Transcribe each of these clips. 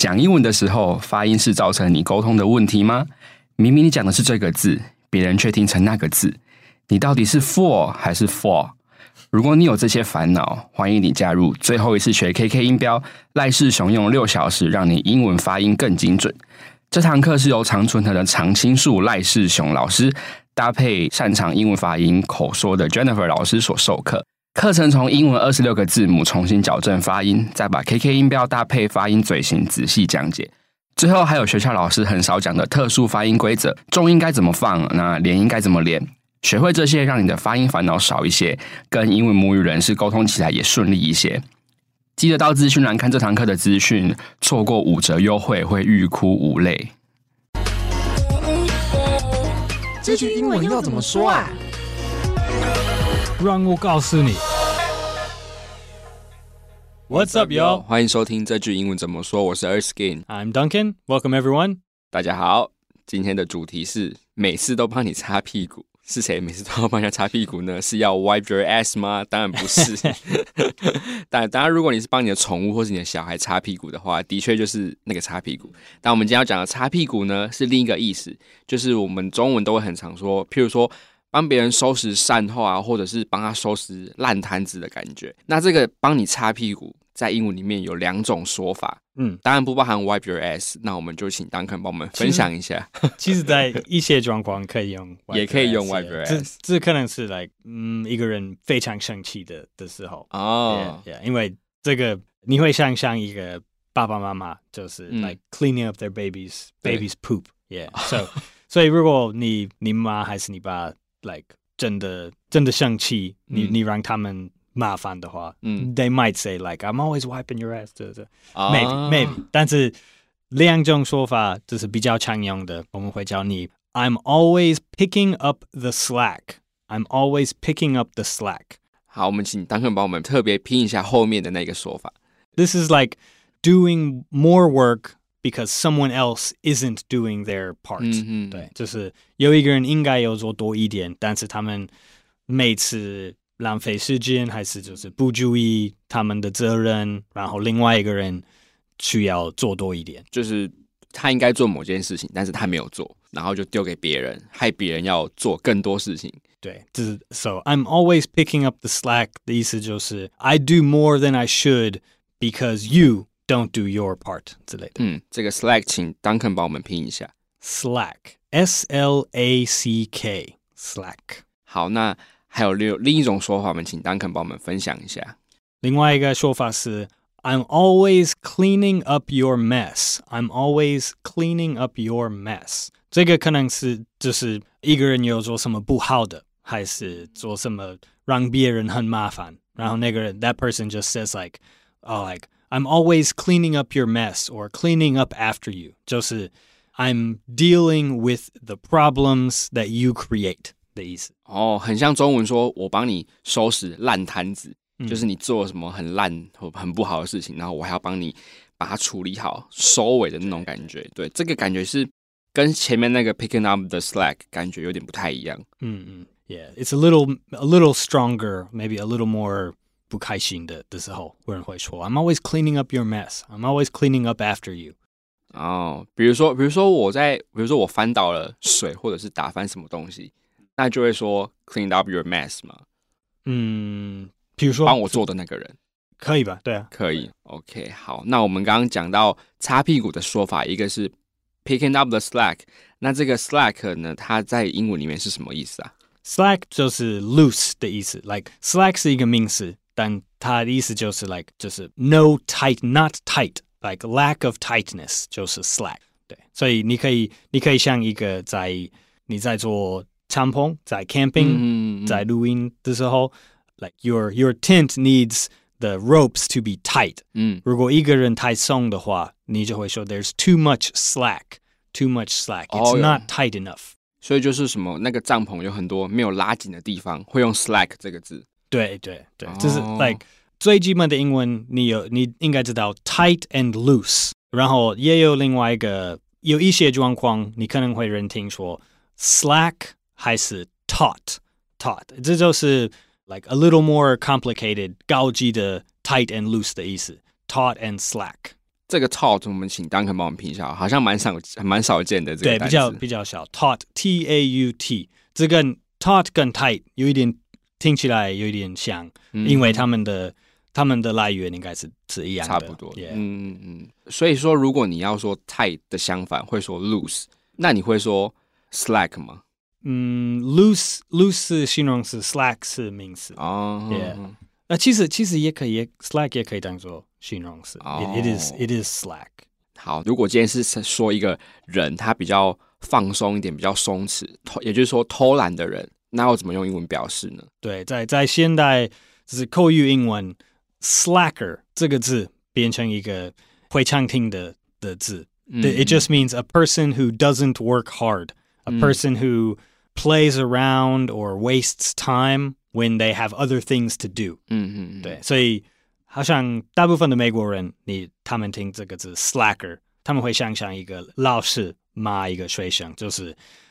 讲英文的时候，发音是造成你沟通的问题吗？明明你讲的是这个字，别人却听成那个字，你到底是 for 还是 for？如果你有这些烦恼，欢迎你加入最后一次学 KK 音标，赖世雄用六小时让你英文发音更精准。这堂课是由常春藤的常青树赖世雄老师搭配擅长英文发音口说的 Jennifer 老师所授课。课程从英文二十六个字母重新矫正发音，再把 KK 音标搭配发音嘴型仔细讲解。最后还有学校老师很少讲的特殊发音规则，重音该怎么放，那连音该怎么连。学会这些，让你的发音烦恼少一些，跟英文母语人士沟通起来也顺利一些。记得到资讯栏看这堂课的资讯，错过五折优惠会欲哭无泪。这句英文要怎么说啊？让我告诉你。What's up, yo？欢迎收听这句英文怎么说。我是 Erskin。I'm Duncan. Welcome, everyone. 大家好，今天的主题是每次都帮你擦屁股。是谁每次都要帮人家擦屁股呢？是要 wipe your ass 吗？当然不是。但 当然，如果你是帮你的宠物或是你的小孩擦屁股的话，的确就是那个擦屁股。但我们今天要讲的擦屁股呢，是另一个意思，就是我们中文都会很常说，譬如说。帮别人收拾善后啊，或者是帮他收拾烂摊子的感觉。那这个帮你擦屁股，在英文里面有两种说法，嗯，当然不包含 wipe your ass。那我们就请 Duncan 帮我们分享一下。其实，在一些状况可以用，也可以用 wipe your ass。这这可能是 like，嗯，一个人非常生气的的时候哦，因为这个你会想象一个爸爸妈妈就是 like cleaning up their babies babies poop，yeah，so 所以如果你你妈还是你爸。like 真的真的生气，你你让他们麻烦的话，嗯，they might say like I'm always wiping your ass，这这，maybe maybe，但是两种说法就是比较常用的，我们会教你 I'm always picking up the slack，I'm always picking up the slack。好，我们请丹肯帮我们特别拼一下后面的那个说法。This is like doing more work because someone else isn't doing their part。嗯对，就是有一个人应该要做多一点，但是他们每次浪费时间，还是就是不注意他们的责任，然后另外一个人需要做多一点，就是他应该做某件事情，但是他没有做，然后就丢给别人，害别人要做更多事情。对，这是 so I'm always picking up the slack 的意思就是 I do more than I should because you don't do your part 之类的。嗯，这个 slack 请 Duncan 帮我们拼一下。Slack，S L A C K，slack。好，那还有另另一种说法，我们请 Duncan 帮我们分享一下。另外一个说法是 I'm always cleaning up your mess. I'm always cleaning up your mess. 这个可能是就是一个人有做什么不好的，还是做什么让别人很麻烦，然后那个人 that person just says like, oh like I'm always cleaning up your mess or cleaning up after you. 就是 I'm dealing with the problems that you create 的意思。哦，很像中文说我帮你收拾烂摊子，嗯、就是你做什么很烂或很不好的事情，然后我还要帮你把它处理好、收尾的那种感觉。对，这个感觉是跟前面那个 picking up the slack 感觉有点不太一样。嗯嗯，Yeah, it's a little a little stronger, maybe a little more 不开心的的时候，有人会说 "I'm always cleaning up your mess. I'm always cleaning up after you." 哦，比如说，比如说我在，比如说我翻倒了水，或者是打翻什么东西，那就会说 "clean up your mess" 嘛。嗯，比如说帮我做的那个人，可以吧？对啊，可以。OK，好，那我们刚刚讲到擦屁股的说法，一个是 picking up the slack，那这个 slack 呢，它在英文里面是什么意思啊？slack 就是 loose 的意思，like slack 是一个名词。 但它的意思就是 like 就是 no tight not tight like lack of tightness 就是 slack 对，所以你可以你可以像一个在你在做帐篷在 camping 在露营的时候 like your your tent needs the ropes to be tight 嗯如果一个人太松的话你就会说 there's too much slack too much slack it's not tight enough 所以就是什么那个帐篷有很多没有拉紧的地方会用 slack 这个字 对对对，就是 like 最基本的英文，你有你应该知道 tight and loose，然后也有另外一个有一些状况，你可能会人听说 slack 还是 taut taut，这就是 like a little more complicated 高级的 tight and loose 的意思，taut and slack。这个 taught 我们请 Duncan 帮我们拼一下，好像蛮少蛮少见的这个对，比较比较少。taught T A U T，这跟 taught 跟 tight 有一点听起来有一点像，因为他们的他们的来源应该是是一样的，差不多。嗯嗯嗯。所以说，如果你要说 tight 的相反，会说 loose，那你会说 slack 吗？嗯，loose loose 是形容词，slack 是名词。哦。Yeah。那其实其实也可以，slack 也可以当做形容词。It is it is slack。好，如果今天是说一个人他比较放松一点，比较松弛，也就是说偷懒的人，那要怎么用英文表示呢？对，在在现代就是口语英文，slacker 这个字变成一个会常听的的字。It just means a person who doesn't work hard, a person who plays around or wastes time when they have other things to do。嗯嗯，对，所以好像大部分的美国人，你他们听这个字 slacker，他们会想象一个老师骂一个学生，就是 like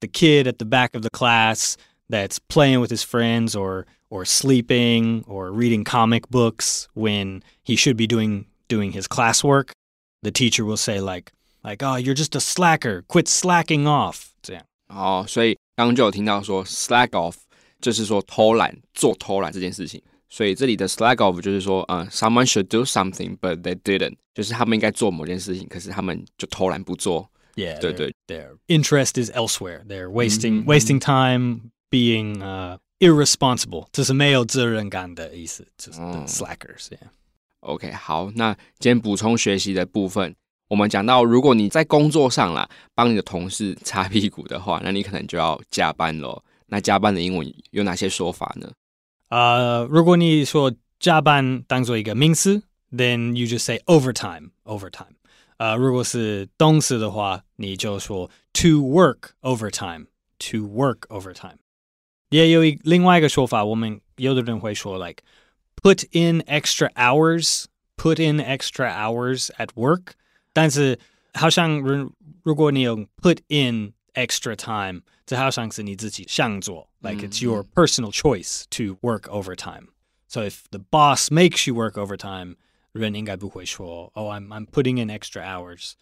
the kid at the back of the class that's playing with his friends or or sleeping or reading comic books when he should be doing doing his classwork. The teacher will say like like oh you're just a slacker, quit slacking off 这样。哦，所以刚刚就有听到说 slack off 就是说偷懒做偷懒这件事情，所以这里的 slack off 就是说，呃，someone should do something but they didn't，就是他们应该做某件事情，可是他们就偷懒不做。 Yeah，对对，their interest is elsewhere. They're wasting wasting time being uh irresponsible，这是没有责任感的意思，就是 slackers。Yeah。OK，好，那今天补充学习的部分，我们讲到，如果你在工作上啦，帮你的同事擦屁股的话，那你可能就要加班喽。那加班的英文有哪些说法呢？呃，如果你说加班当做一个名词，then you just say overtime overtime。 呃，如果是动词的话，你就说 to work overtime to work overtime。也有一另外一个说法，我们有的人会说 like put in extra hours put in extra hours at work，但是好像如果你用 put in extra time，这好像是你自己想做，like it's your personal choice to work overtime. So if the boss makes you work overtime， 人应该不会说，Oh, I'm I'm putting in extra hours。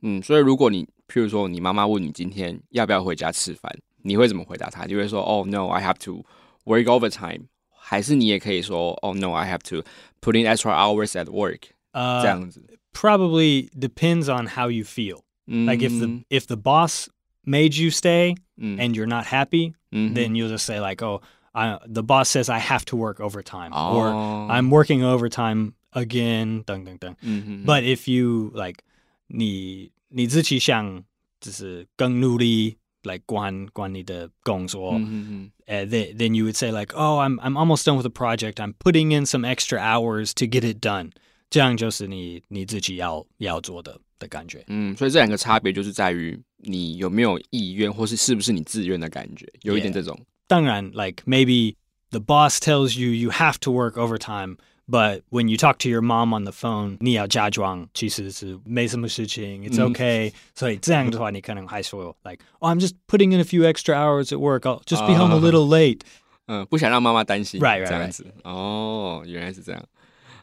嗯，所以如果你譬如说你妈妈问你今天要不要回家吃饭，你会怎么回答她？你会说，Oh no, I have to work overtime，还是你也可以说，Oh no, I have to put in extra hours at work？呃，这样子。Probably depends on how you feel. Like if the if the boss made you stay mm. and you're not happy, mm-hmm. then you'll just say like, "Oh, I, the boss says I have to work overtime, oh. or I'm working overtime again." Mm-hmm. But if you like 你你自己想就是更努力来管管你的工作，mm uh, then then you would say like, "Oh, I'm I'm almost done with the project. I'm putting in some extra hours to get it done." 这样就是你你自己要要做的的感觉。嗯，所以这两个差别就是在于你有没有意愿，或是是不是你自愿的感觉，有一点这种。当然，like maybe the boss tells you you have to work overtime。 But when you talk to your mom on the phone，你要假装其实是没什么事情，it's okay、嗯。所以这样的话，你可能还说，like，oh I'm just putting in a few extra hours at work. I'll just be home a little late。嗯，不想让妈妈担心，right right 这样子。哦，原来是这样。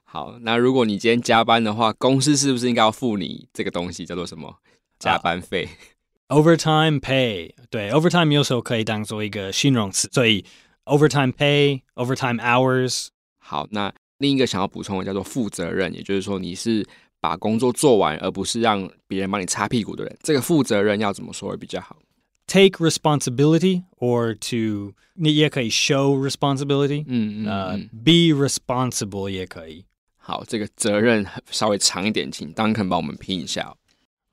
好，那如果你今天加班的话，公司是不是应该要付你这个东西，叫做什么？加班费。Overtime pay，对，overtime 有时候可以当做一个形容词，所以 overtime pay，overtime hours。好，那 另一个想要补充的叫做负责任，也就是说你是把工作做完，而不是让别人帮你擦屁股的人。这个负责任要怎么说会比较好？Take responsibility or to 你也可以 show responsibility，嗯嗯，呃，be responsible 也可以。好，这个责任稍微长一点，请 Duncan 帮我们拼一下。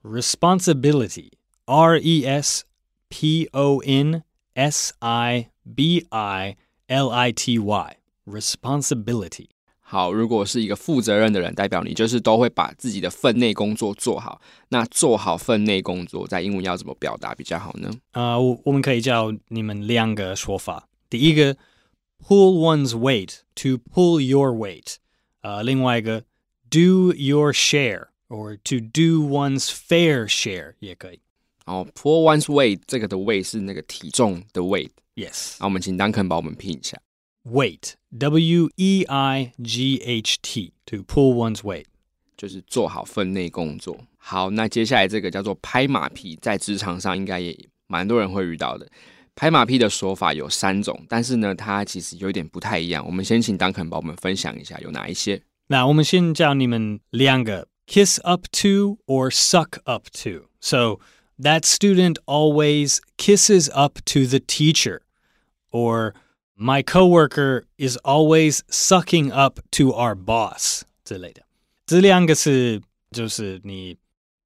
Responsibility。R E S P O N S I B I L I T Y responsibility。好，如果是一个负责任的人，代表你就是都会把自己的分内工作做好。那做好分内工作，在英文要怎么表达比较好呢？啊、uh,，我我们可以叫你们两个说法。第一个，pull one's weight to pull your weight。呃，另外一个，do your share or to do one's fair share 也可以。哦，pull one's weight 这个的 weight 是那个体重的 weight。Yes。那我们请 Duncan 帮我们拼一下。Weight，W E I G H T，to pull one's weight。 就是做好分内工作。好，那接下来这个叫做拍马屁，在职场上应该也蛮多人会遇到的。拍马屁的说法有三种，但是呢，它其实有点不太一样。我们先请当肯帮我们分享一下有哪一些。那我们先教你们两个：kiss up to or suck up to。So that student always kisses up to the teacher, or my coworker is always sucking up to our boss 之类的。这两个是就是你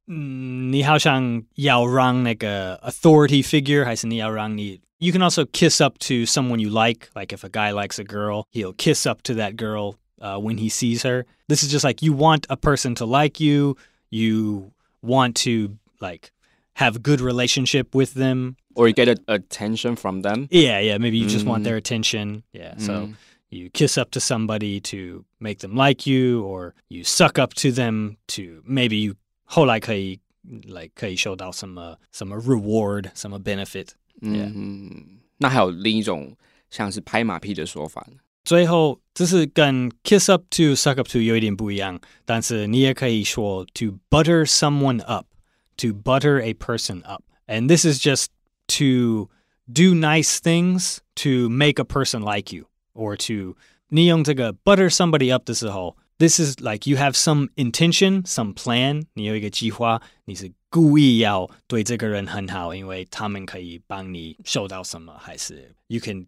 嗯，你好像要让那个 authority figure，还是你要让你 you can also kiss up to someone you like. Like if a guy likes a girl, he'll kiss up to that girl uh, when he sees her. This is just like you want a person to like you. You want to like have a good relationship with them, or you get a, attention from them. Yeah, yeah. Maybe you just mm. want their attention. Yeah. Mm. So you kiss up to somebody to make them like you, or you suck up to them to maybe you 后来可以 like 可以收到什么什么 reward 什么 benefit。嗯，那还有另一种像是拍马屁的说法呢。最后，这是跟 kiss up to suck up to 有一点不一样，但是你也可以说 to butter someone up，to butter a person up，and this is just to do nice things to make a person like you，or to 你用这个 butter somebody up 的时候。this is like you have some intention, some plan，你有一个计划，你是故意要对这个人很好，因为他们可以帮你受到什么，还是 you can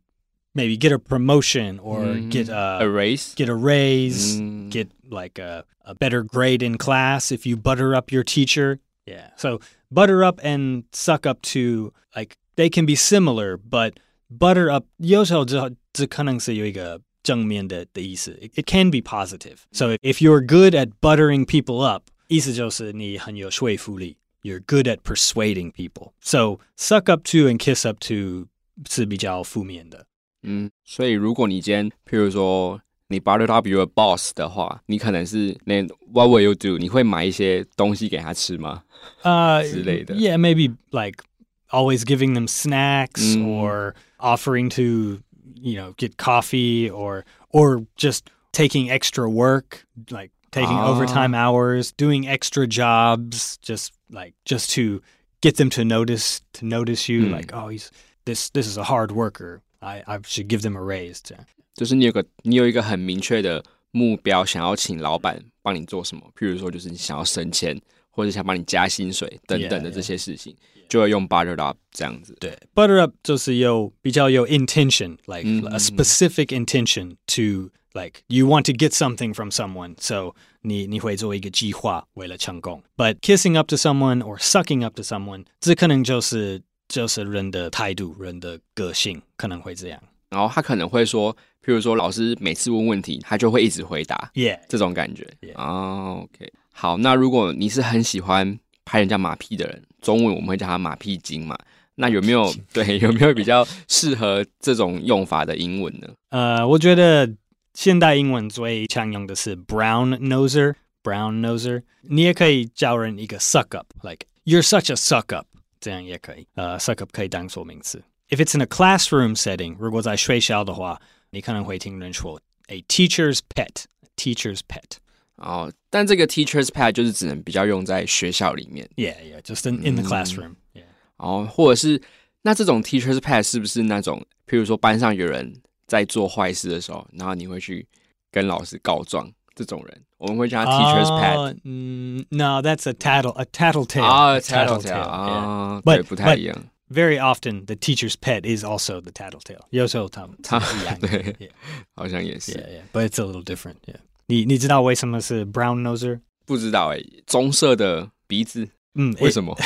maybe get a promotion or mm, get a, a raise, get a raise, mm. get like a, a better grade in class if you butter up your teacher. Yeah. So butter up and suck up to like they can be similar, but butter up 有时候只只可能是有一个正面的的意思。It, it can be positive. So if you're good at buttering people up，意思就是你很有说服力。You're good at persuading people. So suck up to and kiss up to 是比较负面的。嗯，所以如果你今天，譬如说 你 butter up your boss 的话，你可能是那 What will you do？你会买一些东西给他吃吗？呃、uh, 之类的。Yeah, maybe like always giving them snacks mm. or offering to you know get coffee or or just taking extra work like taking ah. overtime hours doing extra jobs just like just to get them to notice to notice you mm. like oh he's this this is a hard worker I I should give them a raise 这样 就是你有个你有一个很明确的目标，想要请老板帮你做什么，譬如说就是你想要升迁，或者想帮你加薪水等等的这些事情。就会用 butter up 这样子。对，butter up 就是有比较有 intention，like a specific intention to like you want to get something from someone. So 你你会做一个计划为了成功。But kissing up to someone or sucking up to someone，这可能就是就是人的态度、人的个性可能会这样。然后他可能会说，譬如说老师每次问问题，他就会一直回答，yeah，这种感觉。哦，OK，好，那如果你是很喜欢拍人家马屁的人，中文我们会叫他马屁精嘛。那有没有对有没有比较适合这种用法的英文呢？呃，我觉得现代英文最常用的是 brown noser。brown noser，你也可以叫人一个 suck up，like you're such a suck up，这样也可以。呃，suck up 可以当做名词。If it's in a classroom setting，如果在学校的话，你可能会听人说 a teacher's pet，teacher's pet。哦，但这个 teacher's pet 就是只能比较用在学校里面。Yeah, yeah, just in in the classroom. Yeah. 哦，或者是那这种 teacher's pet 是不是那种，譬如说班上有人在做坏事的时候，然后你会去跟老师告状这种人，我们会叫他 teacher's pet。嗯，No, that's a tattle, a tattletale. 啊，tattletale 啊，对，不太一样。 Very often, the teacher's pet is also the tattletale. 有时候他们他对，好像也是。Yeah, yeah, but it's a little different. Yeah. 你你知道为什么是 brown noser？不知道哎，棕色的鼻子。嗯，为什么？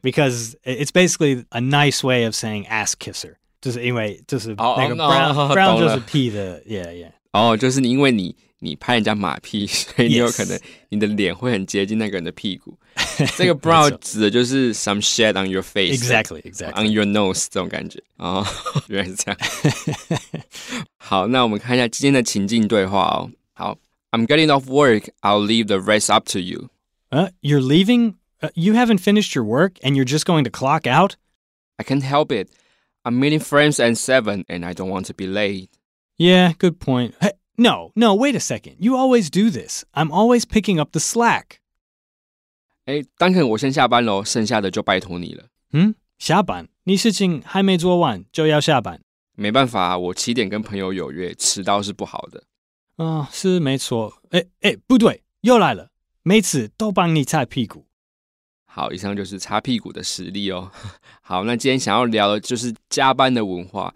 Because it's basically a nice way of saying ass kisser，就是因为就是那个 brown brown 就是屁的，yeah yeah。哦，就是你因为你 你拍人家马屁，所以你有可能你的脸会很接近那个人的屁股。这个 brown 指的就是 some shit on your face，exactly exactly on your nose 这种感觉。哦，原来是这样。好，那我们看一下今天的情境对话哦。好。I'm getting off work. I'll leave the rest up to you. Uh, you're leaving? Uh, you haven't finished your work and you're just going to clock out? I can't help it. I'm meeting friends at 7 and I don't want to be late. Yeah, good point. Hey, No, no, wait a second. You always do this. I'm always picking up the slack. 哎，丹肯，我先下班喽，剩下的就拜托你了。嗯，下班？你事情还没做完就要下班？没办法，我七点跟朋友有约，迟到是不好的。啊，是没错。哎哎，不对，又来了，每次都帮你擦屁股。好，以上就是擦屁股的实力哦。好，那今天想要聊的就是加班的文化。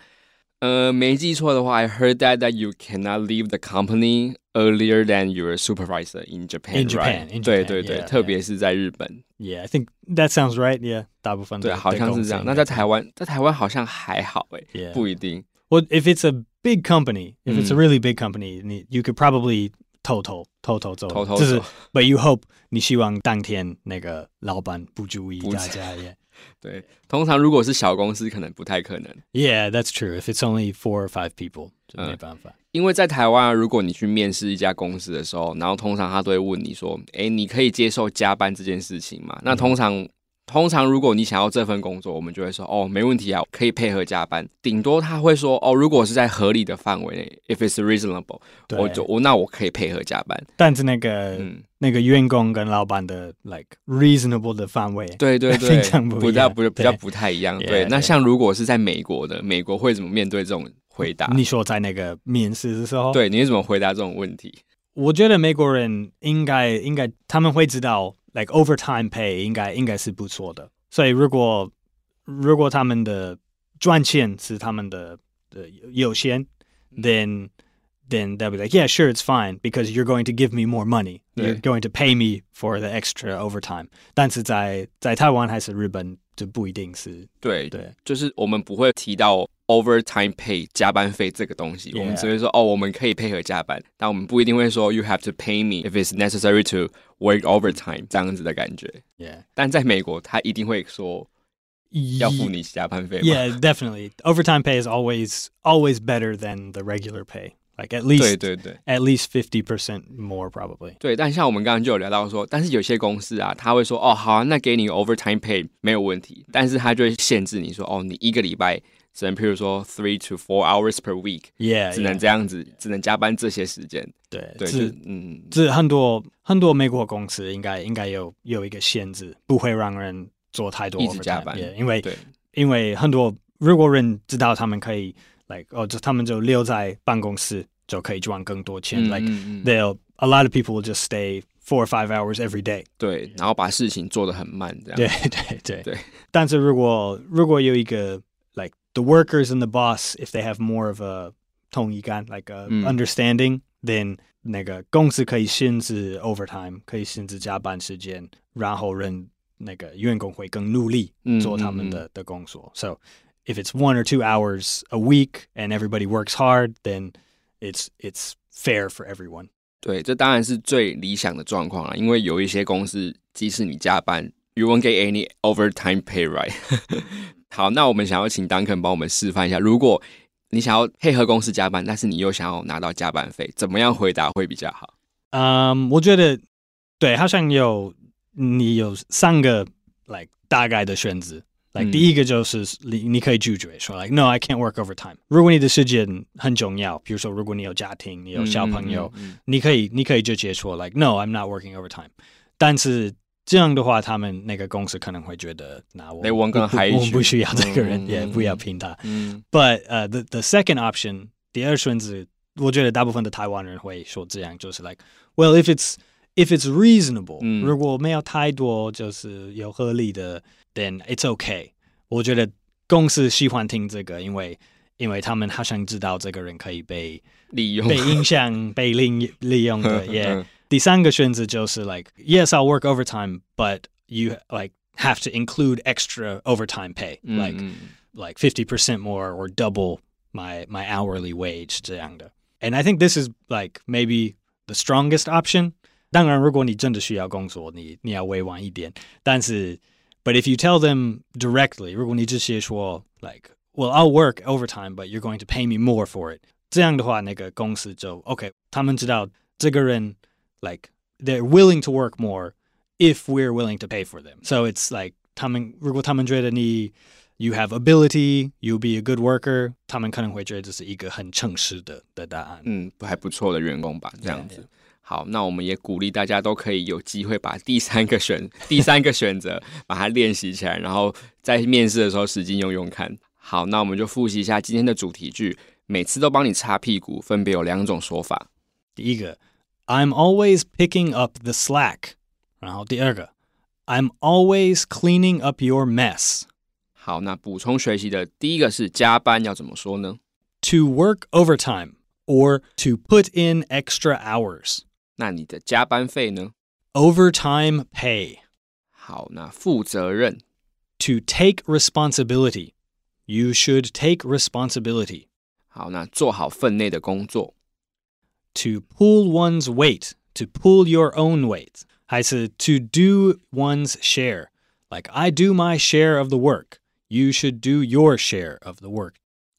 呃，没记错的话，I heard that that you cannot leave the company earlier than your supervisor in Japan. In Japan, 对对对，特别是在日本。Yeah, I think that sounds right. Yeah，大部分对，好像是这样。那在台湾，在台湾好像还好哎，不一定。Well, if it's a big company, if it's a really big company, you could probably 偷偷偷偷走，就是 But you hope 你希望当天那个老板不注意大家耶。 对，通常如果是小公司，可能不太可能。Yeah, that's true. If it's only four or five people，就没办法。因为在台湾，如果你去面试一家公司的时候，然后通常他都会问你说：“哎，你可以接受加班这件事情吗？”那通常。通常，如果你想要这份工作，我们就会说哦，没问题啊，可以配合加班。顶多他会说哦，如果是在合理的范围内，if it's reasonable，我就我那我可以配合加班。但是那个嗯，那个员工跟老板的 like reasonable 的范围，对对对，非常不一样，不比较不太一样。对，那像如果是在美国的，美国会怎么面对这种回答？你说在那个面试的时候，对，你怎么回答这种问题？我觉得美国人应该应该他们会知道。like overtime pay 应该应该是不错的。所以如果如果他们的赚钱是他们的的优先，then then they'll be like, yeah, sure, it's fine because you're going to give me more money. You're going to pay me for the extra overtime. 但是在在台湾还是日本就不一定是对对，就是我们不会提到 overtime pay 加班费这个东西，我们只会说哦，我们可以配合加班，但我们不一定会说 you have to pay me if it's necessary to work overtime 这样子的感觉。Yeah，但在美国，他一定会说要付你加班费。Yeah, definitely. Overtime pay is always always better than the regular pay. Like at least 对对对，at least fifty percent more probably。对，但像我们刚刚就有聊到说，但是有些公司啊，他会说哦，好啊，那给你 overtime pay 没有问题，但是他就会限制你说哦，你一个礼拜。 只能，譬如说，three to four hours per week，yeah，只能这样子，只能加班这些时间。对，对，是，嗯，这很多很多美国公司应该应该有有一个限制，不会让人做太多一直加班，因为因为很多如果人知道他们可以，like 哦，就他们就留在办公室就可以赚更多钱，like they'll a lot of people will just stay four or five hours every day。对，然后把事情做得很慢，这样。对对对对。但是如果如果有一个 the workers and the boss, if they have more of a 同意感 like a mm. understanding, then 那个公司可以限制 overtime，可以限制加班时间，然后人那个员工会更努力做他们的、嗯、的工作。So if it's one or two hours a week and everybody works hard, then it's it's fair for everyone. 对，这当然是最理想的状况了，因为有一些公司，即使你加班，you won't get any overtime pay, right？ 好，那我们想要请 Duncan 帮我们示范一下，如果你想要配合公司加班，但是你又想要拿到加班费，怎么样回答会比较好？嗯，我觉得对，好像有你有三个 like 大概的选择。like 第一个就是你你可以拒绝说 like no I can't work overtime。如果你的时间很重要，比如说如果你有家庭，你有小朋友，你可以你可以直接说 like no I'm not working overtime。但是这样的话，他们那个公司可能会觉得，那我我们不需要这个人，也不要拼他。But 呃，the the second option，第二选择，我觉得大部分的台湾人会说这样，就是 like，well if it's if it's reasonable，如果没有太多就是有合理的，then it's okay。我觉得公司喜欢听这个，因为因为他们好像知道这个人可以被利用、被影响、被利利用的，也。第三个选择就是 like yes I'll work overtime but you like have to include extra overtime pay mm-hmm. like like 50% more or double my my hourly wage 这样的 and I think this is like maybe the strongest option 当然如果你真的需要工作你你要委婉一点但是 but if you tell them directly 如果你直接说 like well I'll work overtime but you're going to pay me more for it 这样的话那个公司就 OK 他们知道这个人 like they're willing to work more if we're willing to pay for them. So it's like 他们如果他们觉得你 you have ability, you'll be a good worker，他们可能会觉得这是一个很诚实的的答案。嗯，还不错的员工吧，这样子。好，那我们也鼓励大家都可以有机会把第三个选第三个选择把它练习起来，然后在面试的时候实际用用看。好，那我们就复习一下今天的主题句，每次都帮你擦屁股，分别有两种说法。第一个 ，I'm always picking up the slack。然后第二个，I'm always cleaning up your mess。好，那补充学习的第一个是加班要怎么说呢？To work overtime or to put in extra hours。那你的加班费呢？Overtime pay。好，那负责任？To take responsibility。You should take responsibility. 好，那做好分内的工作。 To pull one's weight, to pull your own weight，还是 to do one's share。Like I do my share of the work, you should do your share of the work。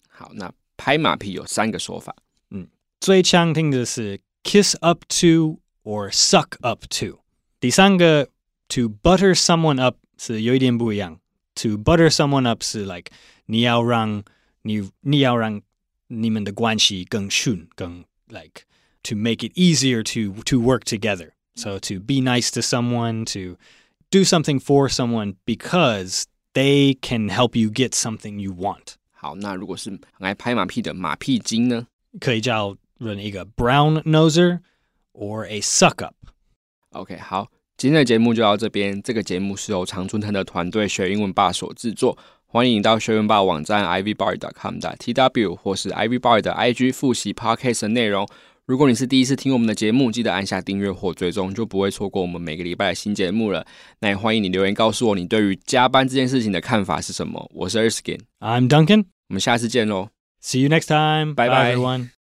好，那拍马屁有三个说法。嗯，最常听的是 kiss up to or suck up to。第三个 to butter someone up 是有一点不一样。To butter someone up 是 like 你要让你你要让你们的关系更顺更 like to make it easier to to work together. So to be nice to someone, to do something for someone because they can help you get something you want. 好，那如果是很爱拍马屁的马屁精呢？可以叫人一个 brown noser or a suck up。OK，好，今天的节目就到这边。这个节目是由常春藤的团队学英文吧所制作。欢迎到学员吧网站 ivybar.com 的 tw 或是 ivybar 的 IG 复习 podcast 的内容。 如果你是第一次听我们的节目，记得按下订阅或追踪，就不会错过我们每个礼拜的新节目了。那也欢迎你留言告诉我你对于加班这件事情的看法是什么。我是 Erskine，I'm Duncan，我们下次见喽，See you next time，拜拜，everyone。